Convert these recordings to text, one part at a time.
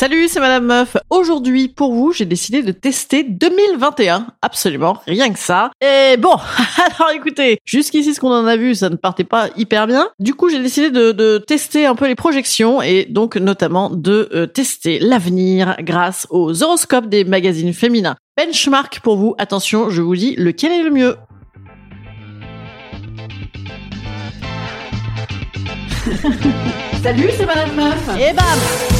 Salut, c'est Madame Meuf. Aujourd'hui, pour vous, j'ai décidé de tester 2021. Absolument, rien que ça. Et bon, alors écoutez, jusqu'ici, ce qu'on en a vu, ça ne partait pas hyper bien. Du coup, j'ai décidé de, de, tester un peu les projections et donc notamment de euh, tester l'avenir grâce aux horoscopes des magazines féminins. Benchmark pour vous. Attention, je vous dis lequel est le mieux. Salut, c'est Madame Meuf. Et bam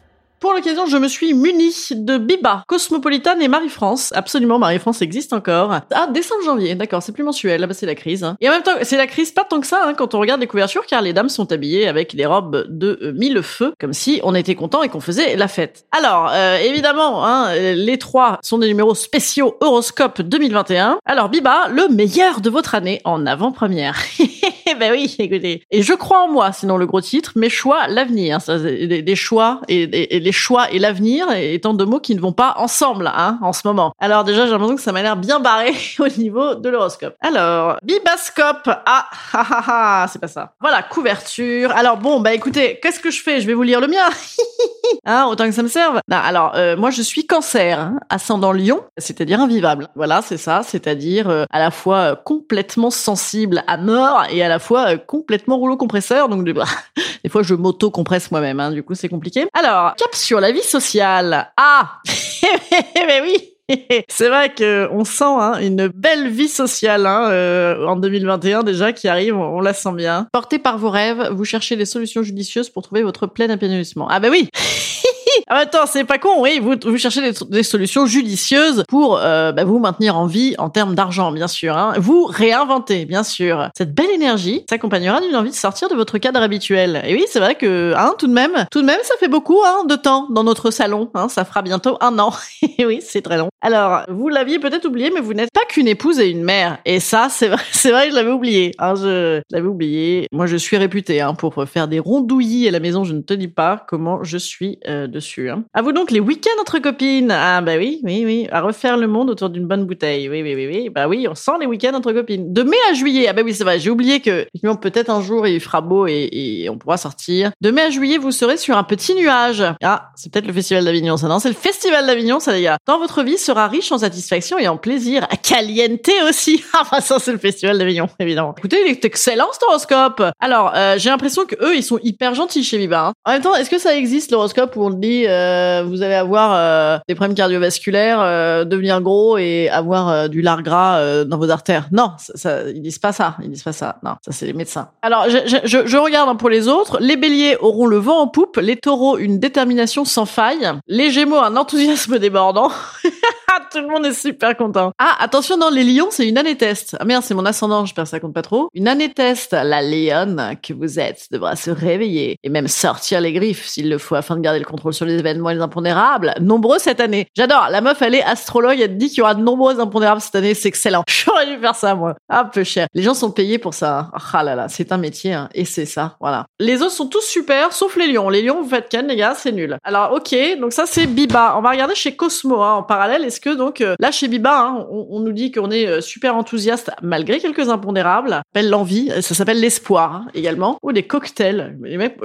Pour l'occasion, je me suis muni de Biba, Cosmopolitan et Marie-France. Absolument, Marie-France existe encore. Ah, décembre janvier, d'accord, c'est plus mensuel, là bah, c'est la crise. Hein. Et en même temps, c'est la crise pas tant que ça hein, quand on regarde les couvertures, car les dames sont habillées avec des robes de euh, mille feux, comme si on était content et qu'on faisait la fête. Alors, euh, évidemment, hein, les trois sont des numéros spéciaux Horoscope 2021. Alors Biba, le meilleur de votre année en avant-première. ben oui, écoutez. Et je crois en moi, sinon le gros titre, mes choix, l'avenir. Des, des choix et, les choix et l'avenir étant deux mots qui ne vont pas ensemble hein, en ce moment. Alors déjà, j'ai l'impression que ça m'a l'air bien barré au niveau de l'horoscope. Alors, Bibascope. Ah, ah, ah, ah, c'est pas ça. Voilà, couverture. Alors bon, bah écoutez, qu'est-ce que je fais? Je vais vous lire le mien. hein, autant que ça me serve. Alors, euh, moi, je suis cancer, hein, ascendant lion, c'est-à-dire invivable. Voilà, c'est ça, c'est-à-dire euh, à la fois euh, complètement sensible à mort et à la fois complètement rouleau compresseur. Donc, des, fois, je m'auto-compresse moi-même, hein, du coup, c'est compliqué. Alors, cap sur la vie sociale. Ah Mais oui c'est vrai que on sent hein, une belle vie sociale hein, euh, en 2021 déjà qui arrive, on, la sent bien. Porté par vos rêves, vous cherchez des solutions judicieuses pour trouver votre plein épanouissement. Ah bah oui Ah bah attends, c'est pas con, oui, vous, vous cherchez des, des solutions judicieuses pour euh, bah, vous maintenir en vie en termes d'argent, bien sûr. Hein. Vous réinventer, bien sûr. Cette belle énergie s'accompagnera d'une envie de sortir de votre cadre habituel. Et oui, c'est vrai que, hein, tout de même, tout de même, ça fait beaucoup hein, de temps dans notre salon. Hein, ça fera bientôt un an. Et oui, c'est très long. Alors, vous l'aviez peut-être oublié, mais vous n'êtes pas qu'une épouse et une mère. Et ça, c'est vrai, c'est vrai, je l'avais oublié. Hein, je, l'avais oublié. Moi, je suis réputée hein, pour faire des rondouillis à la maison. Je ne te dis pas comment je suis euh, dessus. Hein. À vous donc les week-ends entre copines. Ah bah oui, oui, oui. À refaire le monde autour d'une bonne bouteille. Oui, oui, oui, oui. Bah oui, on sent les week-ends entre copines. De mai à juillet. Ah bah oui, c'est vrai. J'ai oublié que peut-être un jour il fera beau et, on pourra sortir. De mai à juillet, vous serez sur un petit nuage. Ah, c'est peut-être le festival d'Avignon, ça non? C'est le festival d'Avignon, ça les gars. Dans votre vie sera riche en satisfaction et en plaisir. Caliente aussi. Ah bah ça c'est le festival d'Avignon, évidemment. Écoutez, il est excellent cet horoscope. Alors, euh, j'ai l'impression que eux, ils sont hyper gentils chez Viva. Hein. En même temps, est-ce que ça existe l'horoscope où on dit euh, vous allez avoir euh, des problèmes cardiovasculaires, euh, devenir gros et avoir euh, du lard gras euh, dans vos artères Non, ça, ça, ils disent pas ça. Ils disent pas ça. Non, ça c'est les médecins. Alors, je, je, je, regarde pour les autres. Les béliers auront le vent en poupe. Les taureaux une détermination sans faille. Les gémeaux un enthousiasme débordant. Tout le monde est super content. Ah, attention, dans les lions, c'est une année test. Ah merde, c'est mon ascendant, j'espère que ça compte pas trop. Une année test, la lionne que vous êtes devra se réveiller et même sortir les griffes s'il le faut afin de garder le contrôle sur les événements et les impondérables. Nombreux cette année. J'adore. La meuf, elle est astrologue, elle dit qu'il y aura de nombreux impondérables cette année, c'est excellent. J'aurais dû faire ça, moi. Un peu cher. Les gens sont payés pour ça. Ah là là, c'est un métier, hein. et c'est ça, voilà. Les autres sont tous super, sauf les lions. Les lions, vous faites ken, les gars, c'est nul. Alors, ok, donc ça, c'est Biba. On va regarder chez Cosmo, hein, en parallèle. Est-ce que donc euh, là chez Biba, hein, on, nous dit qu'on est euh, super enthousiaste malgré quelques impondérables. S'appelle l'envie, euh, ça s'appelle l'espoir hein, également, ou des cocktails.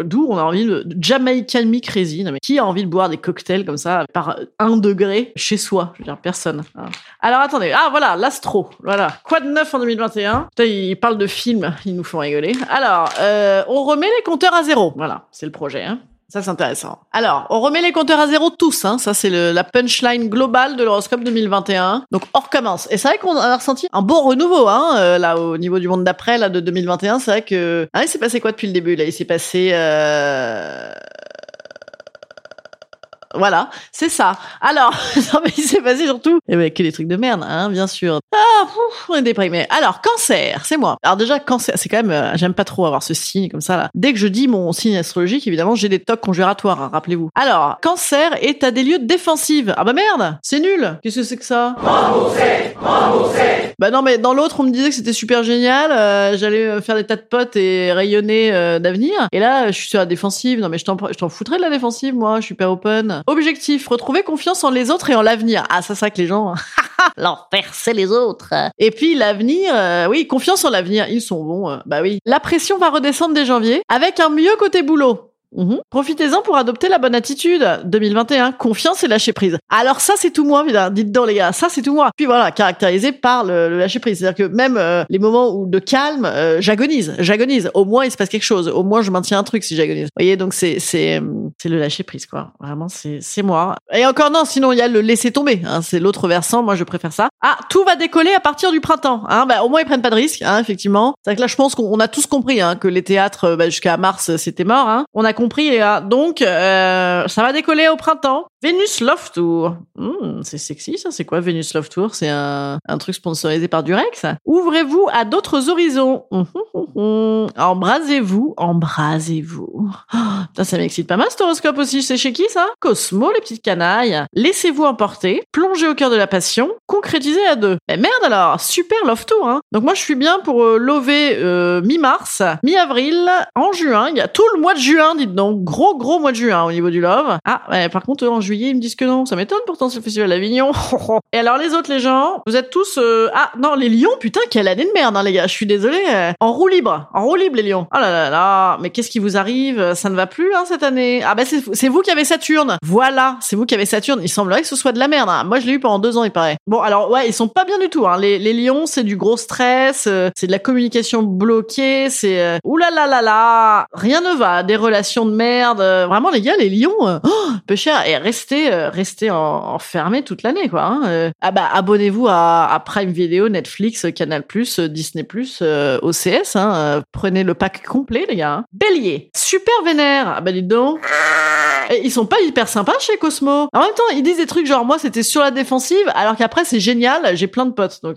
D'où on a envie de, Jamaican mais qui a envie de boire des cocktails comme ça par un degré chez soi? Je veux dire personne. hein. Alors attendez, ah voilà, l'astro, voilà. Quoi de neuf en 2021 Putain, ils parlent de films, ils nous font rigoler. Alors, on remet les compteurs à zéro. Voilà, c'est le projet. Hein. Ça, c'est intéressant. Alors, on remet les compteurs à zéro tous. Hein. Ça, c'est la punchline globale de l'horoscope 2021. Donc, on recommence. Et c'est vrai qu'on a ressenti un bon renouveau, hein, euh, là, au niveau du monde d'après, là, de 2021. C'est vrai que... Ah, il s'est passé quoi depuis le début, là? Il s'est passé... Euh... Voilà, c'est ça. Alors, non mais il s'est passé surtout, eh ben, que des trucs de merde, hein, bien sûr. Ah, on est déprimé. Alors, cancer, c'est moi. Alors déjà, cancer, c'est quand même, euh, j'aime pas trop avoir ce signe comme ça là. Dès que je dis mon signe astrologique, évidemment, j'ai des tocs conjuratoires, hein, rappelez-vous. Alors, cancer est à des lieux défensifs. Ah bah merde, c'est nul. Qu'est-ce que c'est que ça? Bah non, mais dans l'autre, on me disait que c'était super génial. euh, J'allais euh, faire des tas de potes et rayonner d'avenir. Et là, je suis sur la défensive. Non, mais je t'en, je t'en foutrais de la défensive, moi. Je suis pas open. Objectif retrouver confiance en les autres et en l'avenir. Ah, ça, c'est vrai que les gens. L'enfer, c'est les autres. Et puis l'avenir, euh, oui, confiance en l'avenir. Ils sont bons. euh, bah oui. La pression va redescendre dès janvier avec un mieux côté boulot. Mhm. Profitez-en pour adopter la bonne attitude. 2021, confiance et lâcher prise. Alors ça, c'est tout moi, putain. dites donc les gars, ça c'est tout moi. Puis voilà, caractérisé par le, lâcher prise. C'est-à-dire que même euh, les moments où de calme, euh, j'agonise, j'agonise. Au moins il se passe quelque chose. Au moins je maintiens un truc si j'agonise. Vous voyez, donc c'est c'est euh, c'est le lâcher prise quoi. Vraiment, c'est c'est moi. Et encore non, sinon il y a le laisser tomber. Hein, c'est l'autre versant. Moi je préfère ça. Ah, tout va décoller à partir du printemps. Hein, bah, au moins ils prennent pas de risques. Hein, effectivement. C'est que là je pense qu'on on a tous compris hein, que les théâtres bah, jusqu'à mars c'était mort. Hein. Compris gars. Donc euh, ça va décoller au printemps. Venus Love Tour. Hmm, c'est sexy ça. C'est quoi Venus Love Tour? C'est un, un truc sponsorisé par Durex? Ouvrez-vous à d'autres horizons. Hum, hum, hum. Embrasez-vous, embrasez-vous. Oh, ça m'excite pas mal cet horoscope aussi. C'est chez qui ça? Cosmo, les petites canailles. Laissez-vous emporter, plongez au cœur de la passion, concrétisez à deux. Mais merde alors, super Love Tour. Hein. Donc moi je suis bien pour euh, lover euh, mi-mars, mi-avril, en juin. Il y a tout le mois de juin, dites donc. Gros gros mois de juin au niveau du love. Ah, par contre en juillet ils me disent que non. Ça m'étonne pourtant c'est le festival d'Avignon. Et alors les autres les gens, vous êtes tous... euh, Ah non, les lions, putain, quelle année de merde hein, les gars. Je suis désolée. euh, En roue libre, en roue libre les lions. Oh là là là, mais qu'est-ce qui vous arrive Ça ne va plus hein, cette année. Ah bah c'est vous qui avez Saturne. Voilà, c'est vous qui avez Saturne. Il semblerait que ce soit de la merde. hein. Moi je l'ai eu pendant deux ans il paraît. Bon alors ouais, ils sont pas bien du tout. Hein. Les, les lions, c'est du gros stress, euh, c'est de la communication bloquée, c'est... Euh... Ouh là là là là Rien ne va, des relations de merde. euh, Vraiment les gars, les lions, euh, oh, peu cher. Et restez, euh, restez en, enfermés toute l'année quoi. Hein. Euh, ah bah abonnez-vous à, à Prime Video, Netflix, Canal+, Disney+, euh, OCS. Hein. Euh, Prenez le pack complet les gars. hein. Bélier, super vénère. Ah bah dites donc. Et ils sont pas hyper sympas chez Cosmo. En même temps, ils disent des trucs genre moi c'était sur la défensive, alors qu'après c'est génial, j'ai plein de potes. Donc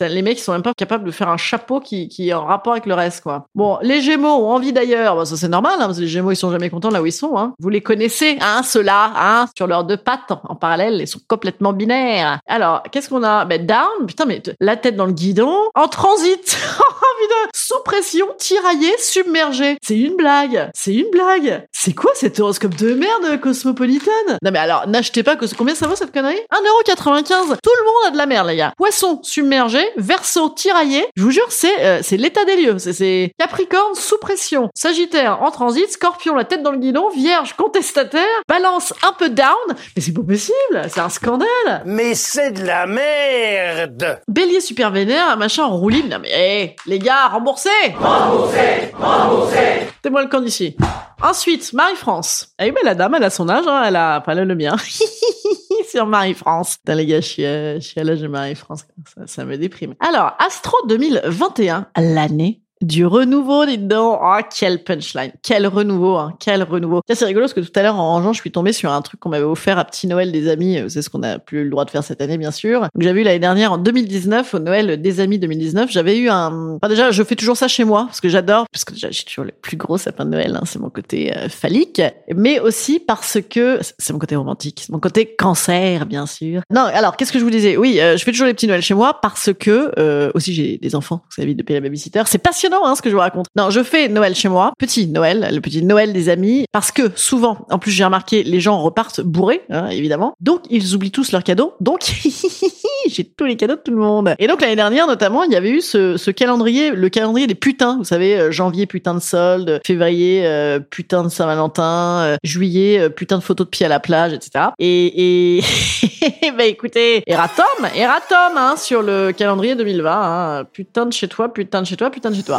les mecs ils sont même pas capables de faire un chapeau qui, qui est en rapport avec le reste quoi. Bon, les Gémeaux ont envie d'ailleurs, bah, ça c'est normal, hein, parce que les Gémeaux ils sont jamais contents là où ils sont. Hein. Vous les connaissez, hein, ceux-là, hein, sur leurs deux pattes en, parallèle, ils sont complètement binaires. Alors qu'est-ce qu'on a? Ben down, putain mais la tête dans le guidon, en transit. Putain, sous pression, tiraillé, submergé. C'est une blague. C'est une blague. C'est quoi cet horoscope de merde cosmopolitaine Non mais alors, n'achetez pas combien ça vaut cette connerie? 1,95€. Tout le monde a de la merde les gars. Poisson submergé, verso tiraillé. Je vous jure, c'est euh, c'est l'état des lieux. C'est- Capricorne sous pression, Sagittaire en transit, Scorpion la tête dans le guidon, Vierge contestataire, Balance un peu down. Mais c'est pas possible. C'est un scandale. Mais c'est de la merde Bélier super vénère, machin en roue libre. Non mais, hé, les gars, remboursez Remboursez Remboursez C'est moi le camp d'ici. Ensuite, Marie-France. Eh ben, la dame, elle a son âge, hein, elle a pas là le mien. Sur Marie-France. Putain, les gars, je suis, euh, à l'âge de Marie-France. Ça me déprime. Alors, Astro 2021, l'année du renouveau, dites donc. Oh, quel punchline. Quel renouveau, hein. Quel renouveau. Tiens, c'est rigolo parce que tout à l'heure, en rangeant, je suis tombée sur un truc qu'on m'avait offert à Petit Noël des amis. C'est ce qu'on a plus le droit de faire cette année, bien sûr. Donc, j'avais eu l'année dernière, en 2019, au Noël des amis 2019, j'avais eu un, enfin, déjà, je fais toujours ça chez moi parce que j'adore, parce que déjà, j'ai toujours le plus gros sapin de Noël, hein, c'est mon côté euh, phallique, mais aussi parce que c'est mon côté romantique, c'est mon côté cancer, bien sûr. Non, alors, qu'est-ce que je vous disais? Oui, euh, je fais toujours les petits Noëls chez moi parce que, euh, aussi, j'ai des enfants, vous savez, de payer la babysitter. C'est passionnant impressionnant hein, ce que je vous raconte. Non, je fais Noël chez moi, petit Noël, le petit Noël des amis, parce que souvent, en plus j'ai remarqué, les gens repartent bourrés, hein, évidemment. Donc ils oublient tous leurs cadeaux. Donc j'ai tous les cadeaux de tout le monde. Et donc l'année dernière notamment, il y avait eu ce, ce calendrier, le calendrier des putains. Vous savez, euh, janvier putain de solde, février euh, putain de Saint-Valentin, euh, juillet euh, putain de photos de pied à la plage, etc. Et, et bah écoutez, Eratom, Eratom, hein, sur le calendrier 2020. Hein, putain de chez toi, putain de chez toi, putain de chez toi.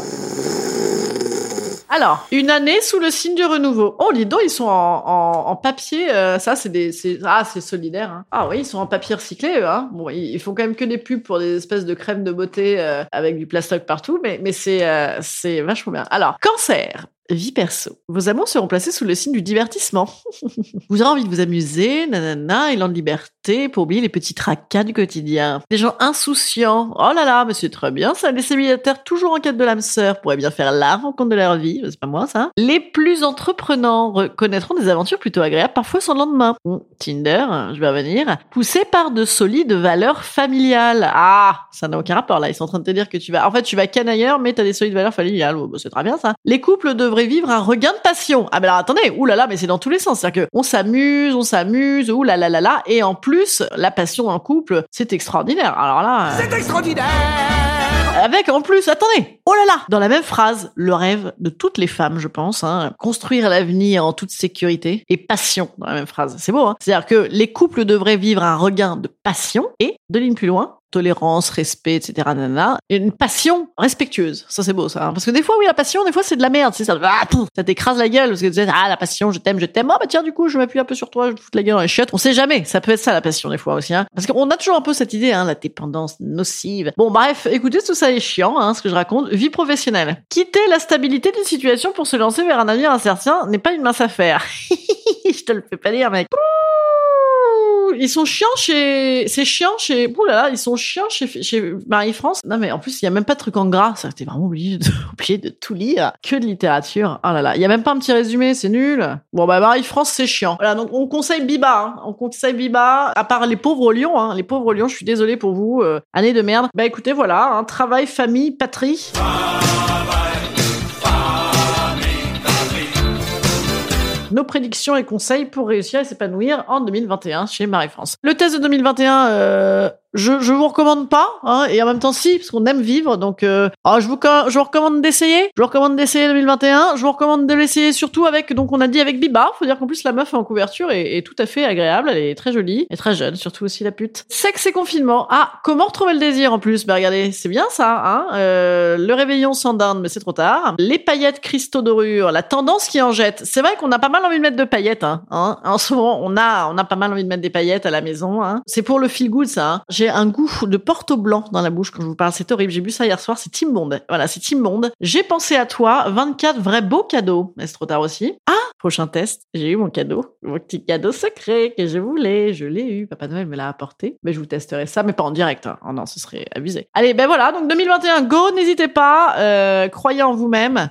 Alors, une année sous le signe du renouveau. Oh, les dos, ils sont en, papier. euh, ça, c'est des, ah, c'est solidaire. Hein. Ah oui, ils sont en papier recyclé. Hein. Bon, ils, font quand même que des pubs pour des espèces de crèmes de beauté euh, avec du plastoc partout, mais, mais c'est, euh, c'est vachement bien. Alors, cancer. Vie perso. Vos amours seront placés sous le signe du divertissement. vous aurez envie de vous amuser, nanana, élan de liberté, pour oublier les petits tracas du quotidien. Des gens insouciants. Oh là là, mais c'est très bien ça. Les célibataires toujours en quête de l'âme sœur pourraient bien faire la rencontre de leur vie. C'est pas moi ça. Les plus entreprenants reconnaîtront des aventures plutôt agréables, parfois sans lendemain. Bon, Tinder, je vais revenir. Poussé par de solides valeurs familiales. Ah, ça n'a aucun rapport là. Ils sont en train de te dire que tu vas, en fait, tu vas canailleur, mais t'as des solides valeurs familiales. Oh, bah, c'est très bien ça. Les couples devraient vivre un regain de passion. Ah ben alors attendez, oulala, mais c'est dans tous les sens. C'est-à-dire que on s'amuse, on s'amuse, ouh là là là là, et en plus, la passion en couple, c'est extraordinaire. Alors là, C'est extraordinaire avec en plus, attendez, oh là là, dans la même phrase, le rêve de toutes les femmes, je pense, hein, construire l'avenir en toute sécurité et passion dans la même phrase. C'est beau, hein C'est-à-dire que les couples devraient vivre un regain de passion et, deux lignes plus loin, tolérance, respect, etc. Nanana. Une passion respectueuse. Ça, c'est beau, ça. hein. Parce que des fois, oui, la passion, des fois, c'est de la merde. Ça. Ah, ça t'écrase la gueule parce que tu dis, ah, la passion, je t'aime, je t'aime. Ah, bah, tiens, du coup, je m'appuie un peu sur toi, je te fous la gueule dans les chiottes. On sait jamais. Ça peut être ça, la passion, des fois aussi, hein. Parce qu'on a toujours un peu cette idée, hein, la dépendance nocive. Bon, bref, écoutez, tout ça est chiant, hein, ce que je raconte. Vie professionnelle. Quitter la stabilité d'une situation pour se lancer vers un avenir incertain n'est pas une mince affaire. je te le fais pas dire, mec. Ils sont chiants chez, c'est chiant chez, ils sont chiants chez, Marie-France. Non, mais en plus, il y a même pas de truc en gras. Ça, vraiment obligé de, tout lire. Que de littérature. Oh là là. Il y a même pas un petit résumé. C'est nul. Bon, bah, Marie-France, c'est chiant. Voilà. Donc, on conseille Biba, hein. On conseille Biba. À part les pauvres lions, hein. Les pauvres lions, je suis désolée pour vous. Euh, année de merde. Bah, écoutez, voilà. Hein. Travail, famille, patrie. nos prédictions et conseils pour réussir à s'épanouir en 2021 chez Marie-France. Le test de 2021, euh, je, je vous recommande pas, hein, et en même temps si, parce qu'on aime vivre, donc euh, ah, je, vous, je vous recommande d'essayer. Je vous recommande d'essayer 2021. Je vous recommande de l'essayer surtout avec, donc on a dit avec Biba. Faut dire qu'en plus la meuf en couverture est, est tout à fait agréable. Elle est très jolie et très jeune, surtout aussi la pute. Sexe et confinement. Ah, comment retrouver le désir en plus? Bah regardez, c'est bien ça. Hein euh, le réveillon sans dinde, mais c'est trop tard. Les paillettes cristaux dorure, la tendance qui en jette. C'est vrai qu'on a pas mal envie de mettre de paillettes. Hein, hein. En ce moment, on a, on a pas mal envie de mettre des paillettes à la maison. Hein. C'est pour le feel good ça. Hein. J'ai un goût de porto blanc dans la bouche quand je vous parle. C'est horrible. J'ai bu ça hier soir. C'est immonde. Voilà, c'est immonde. J'ai pensé à toi. 24 vrais beaux cadeaux. C'est trop tard aussi. Ah, prochain test. J'ai eu mon cadeau. Mon petit cadeau secret que je voulais. Je l'ai eu. Papa Noël me l'a apporté. Mais je vous testerai ça, mais pas en direct. Hein. Oh non, ce serait abusé. Allez, ben voilà. Donc 2021, go. N'hésitez pas. Euh, croyez en vous-même.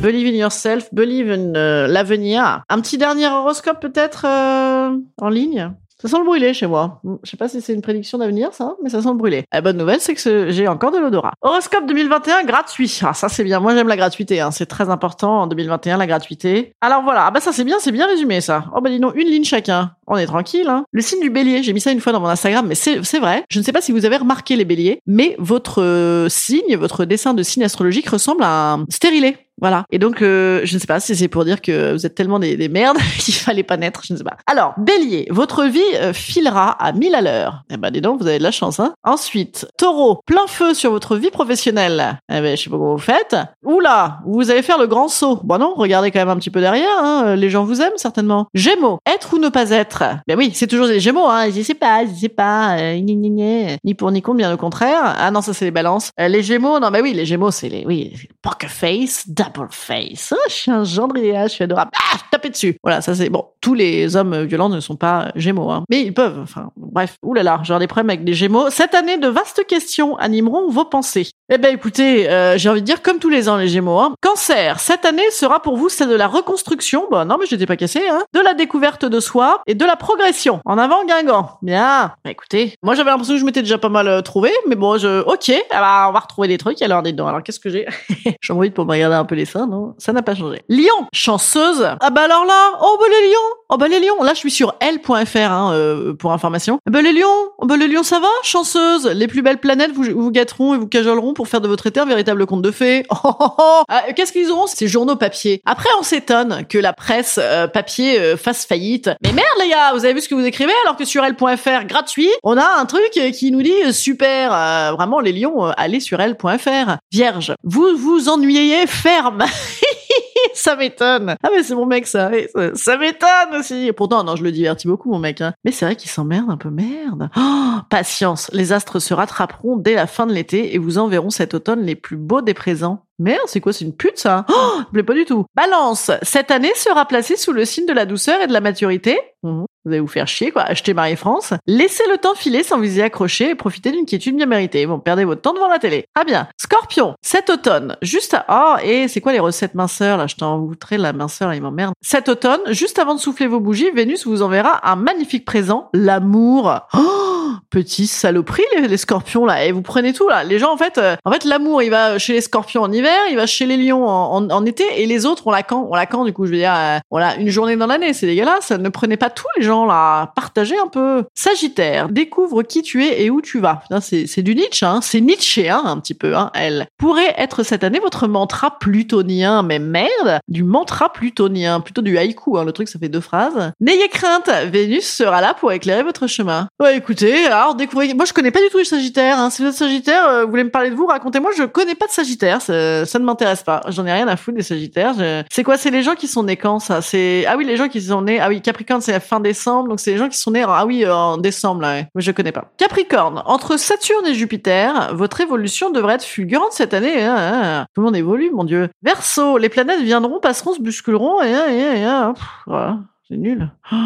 Believe in yourself, believe in euh, l'avenir. Un petit dernier horoscope peut-être euh, en ligne? Ça sent le brûler chez moi. Je sais pas si c'est une prédiction d'avenir, ça, mais ça sent le brûler. La bonne nouvelle, c'est que j'ai encore de l'odorat. Horoscope 2021 gratuit. Ah, ça c'est bien. Moi j'aime la gratuité. Hein. C'est très important en 2021 la gratuité. Alors voilà. Ah bah ça c'est bien, c'est bien résumé ça. Oh bah dis donc une ligne chacun. On est tranquille. Hein. Le signe du Bélier. J'ai mis ça une fois dans mon Instagram, mais c'est vrai. Je ne sais pas si vous avez remarqué les Béliers, mais votre euh, signe, votre dessin de signe astrologique ressemble à un stérilé. Voilà. Et donc, euh, je ne sais pas si c'est pour dire que vous êtes tellement des, des merdes qu'il fallait pas naître, je ne sais pas. Alors, Bélier, votre vie euh, filera à 1000 à l'heure. Eh ben, dis donc, vous avez de la chance, hein. Ensuite, Taureau, plein feu sur votre vie professionnelle. Eh ben, je sais pas comment vous faites. Oula, vous allez faire le grand saut. Bon non, regardez quand même un petit peu derrière, hein. Les gens vous aiment, certainement. Gémeaux, être ou ne pas être. Ben oui, c'est toujours les Gémeaux, hein. Je sais pas, je sais pas, euh, ni pour ni contre, bien au contraire. Ah non, ça c'est les balances. Euh, les Gémeaux, non, ben oui, les Gémeaux, c'est les, oui, poker face, double face. Oh, je suis un gendre idéal, je suis adorable. Ah, tapez dessus. Voilà, ça c'est bon. Tous les hommes violents ne sont pas Gémeaux, hein. mais ils peuvent. Enfin, bref. Ouh là j'aurai des problèmes avec les Gémeaux. Cette année, de vastes questions animeront vos pensées. Eh ben écoutez, euh, j'ai envie de dire comme tous les ans les Gémeaux. Hein. Cancer, cette année sera pour vous celle de la reconstruction. Bon non mais j'étais pas cassé. Hein. De la découverte de soi et de la progression. En avant Guingamp. Bien. Bah, écoutez, moi j'avais l'impression que je m'étais déjà pas mal euh, trouvé, mais bon je, ok. Alors on va retrouver des trucs. Alors dedans. Alors qu'est-ce que j'ai? J'ai envie pour me regarder un peu non? Ça n'a pas changé. Lion, chanceuse. Ah bah alors là, oh bah les lions, oh bah les lions. Là je suis sur l.fr hein, euh, pour information. Ah bah les lions, oh bah les lions ça va, chanceuse. Les plus belles planètes vous, vous gâteront et vous cajoleront pour faire de votre été un véritable conte de fées. Oh, oh, oh. Ah, Qu'est-ce qu'ils auront? Ces journaux papier Après on s'étonne que la presse euh, papier euh, fasse faillite. Mais merde les gars, vous avez vu ce que vous écrivez alors que sur l.fr gratuit, on a un truc euh, qui nous dit euh, super, euh, vraiment les lions, euh, allez sur l.fr. Vierge, vous vous ennuyez ferme. ça m'étonne. Ah mais c'est mon mec ça. Ça, m'étonne aussi. Et pourtant non, je le divertis beaucoup mon mec. hein. Mais c'est vrai qu'il s'emmerde un peu merde. Oh, patience, les astres se rattraperont dès la fin de l'été et vous enverront cet automne les plus beaux des présents. Merde, c'est quoi C'est une pute ça Oh, ça me plaît pas du tout. Balance, cette année sera placée sous le signe de la douceur et de la maturité. Mhm. Vous allez vous faire chier, quoi. Achetez Marie-France. Laissez le temps filer sans vous y accrocher et profitez d'une quiétude bien méritée. Bon, perdez votre temps devant la télé. Très bien. Scorpion, cet automne, juste à... Oh, et c'est quoi les recettes minceurs, là? Je t'en voudrais la minceur, il m'emmerde. Cet automne, juste avant de souffler vos bougies, Vénus vous enverra un magnifique présent, l'amour. Oh, petit saloperie, les, les scorpions, là. Et vous prenez tout, là. Les gens, en fait, euh, en fait, l'amour, il va chez les scorpions en hiver, il va chez les lions en, été, et les autres, on la quand On la quand, du coup, je veux dire, euh, l'a une journée dans l'année, c'est dégueulasse. Ne prenez pas tous les gens, là. Partagez un peu. Sagittaire, découvre qui tu es et où tu vas. C'est c'est du Nietzsche, hein. C'est Nietzsche, hein, un petit peu, hein, elle. Pourrait être cette année votre mantra plutonien, mais merde, du mantra plutonien, plutôt du haïku, hein. Le truc, ça fait deux phrases. N'ayez crainte, Vénus sera là pour éclairer votre chemin. Ouais, écoutez, alors découvrez. Moi, je connais pas du tout les Sagittaires. Hein. Si vous êtes Sagittaire, euh, vous voulez me parler de vous, racontez-moi. Je connais pas de Sagittaire. Ça, ne m'intéresse pas. J'en ai rien à foutre des Sagittaires. C'est quoi? C'est les gens qui sont nés quand ça? C'est ah oui, les gens qui sont nés. Ah oui, Capricorne, c'est la fin décembre. Donc c'est les gens qui sont nés. Ah oui, en décembre là. Ouais. Mais je connais pas. Capricorne, entre Saturne et Jupiter, votre évolution devrait être fulgurante cette année. hein, hein. Tout le monde évolue, mon dieu. Verseau, les planètes viendront, passeront, se bousculeront et, et, et, et, pff, voilà, c'est nul. Oh,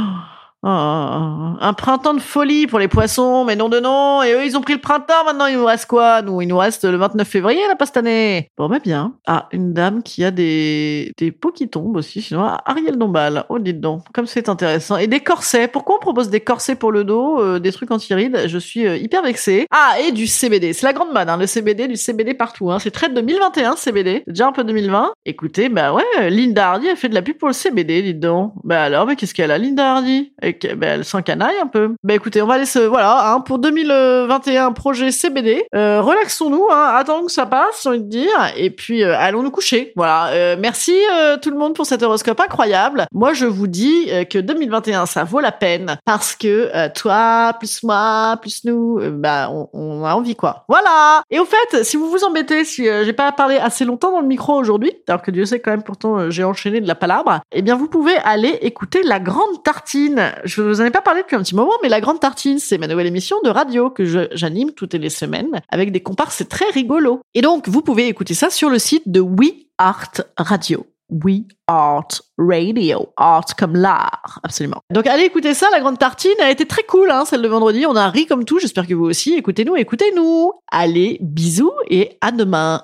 un printemps de folie pour les poissons, mais non de non. Et eux, ils ont pris le printemps, maintenant il nous reste quoi Nous, il nous reste le 29 février, là, pas cette année. Bon, bah bien. Ah, une dame qui a des, des peaux qui tombent aussi, sinon Ariel Dombal. Oh, dites donc, comme c'est intéressant. Et des corsets. Pourquoi on propose des corsets pour le dos, euh, des trucs anti-rides? Je suis euh, hyper vexée. Ah, et du CBD. C'est la grande mode, hein, le CBD, du CBD partout. Hein. C'est très 2021, CBD. Déjà un peu 2020. Écoutez, bah ouais, Linda Hardy a fait de la pub pour le CBD, dites donc. Bah alors, mais qu'est-ce qu'elle a, Linda Hardy? Bah, Elle s'encanaille un peu. Bah écoutez, on va aller se... Voilà, hein, pour 2021, projet CBD. Euh, relaxons-nous, hein, attendons que ça passe, j'ai envie de dire. Et puis, euh, allons nous coucher. Voilà. Euh, merci euh, tout le monde pour cet horoscope incroyable. Moi, je vous dis euh, que 2021, ça vaut la peine parce que euh, toi, plus moi, plus nous, bah, on, on a envie quoi. Voilà. Et au fait, si vous vous embêtez, si j'ai pas parlé assez longtemps dans le micro aujourd'hui, alors que Dieu sait quand même pourtant j'ai enchaîné de la palabre, eh bien vous pouvez aller écouter La Grande Tartine. Je vous en ai pas parlé depuis un petit moment, mais La Grande Tartine, c'est ma nouvelle émission de radio que j'anime toutes les semaines avec des comparses, c'est très rigolo. Et donc vous pouvez écouter ça sur le site de We Art Radio. We Art Radio. Art comme l'art, absolument. Donc allez écouter ça, la grande tartine, elle était très cool, hein, celle de vendredi. On a ri comme tout, j'espère que vous aussi. Écoutez-nous, écoutez-nous. Allez, bisous et à demain.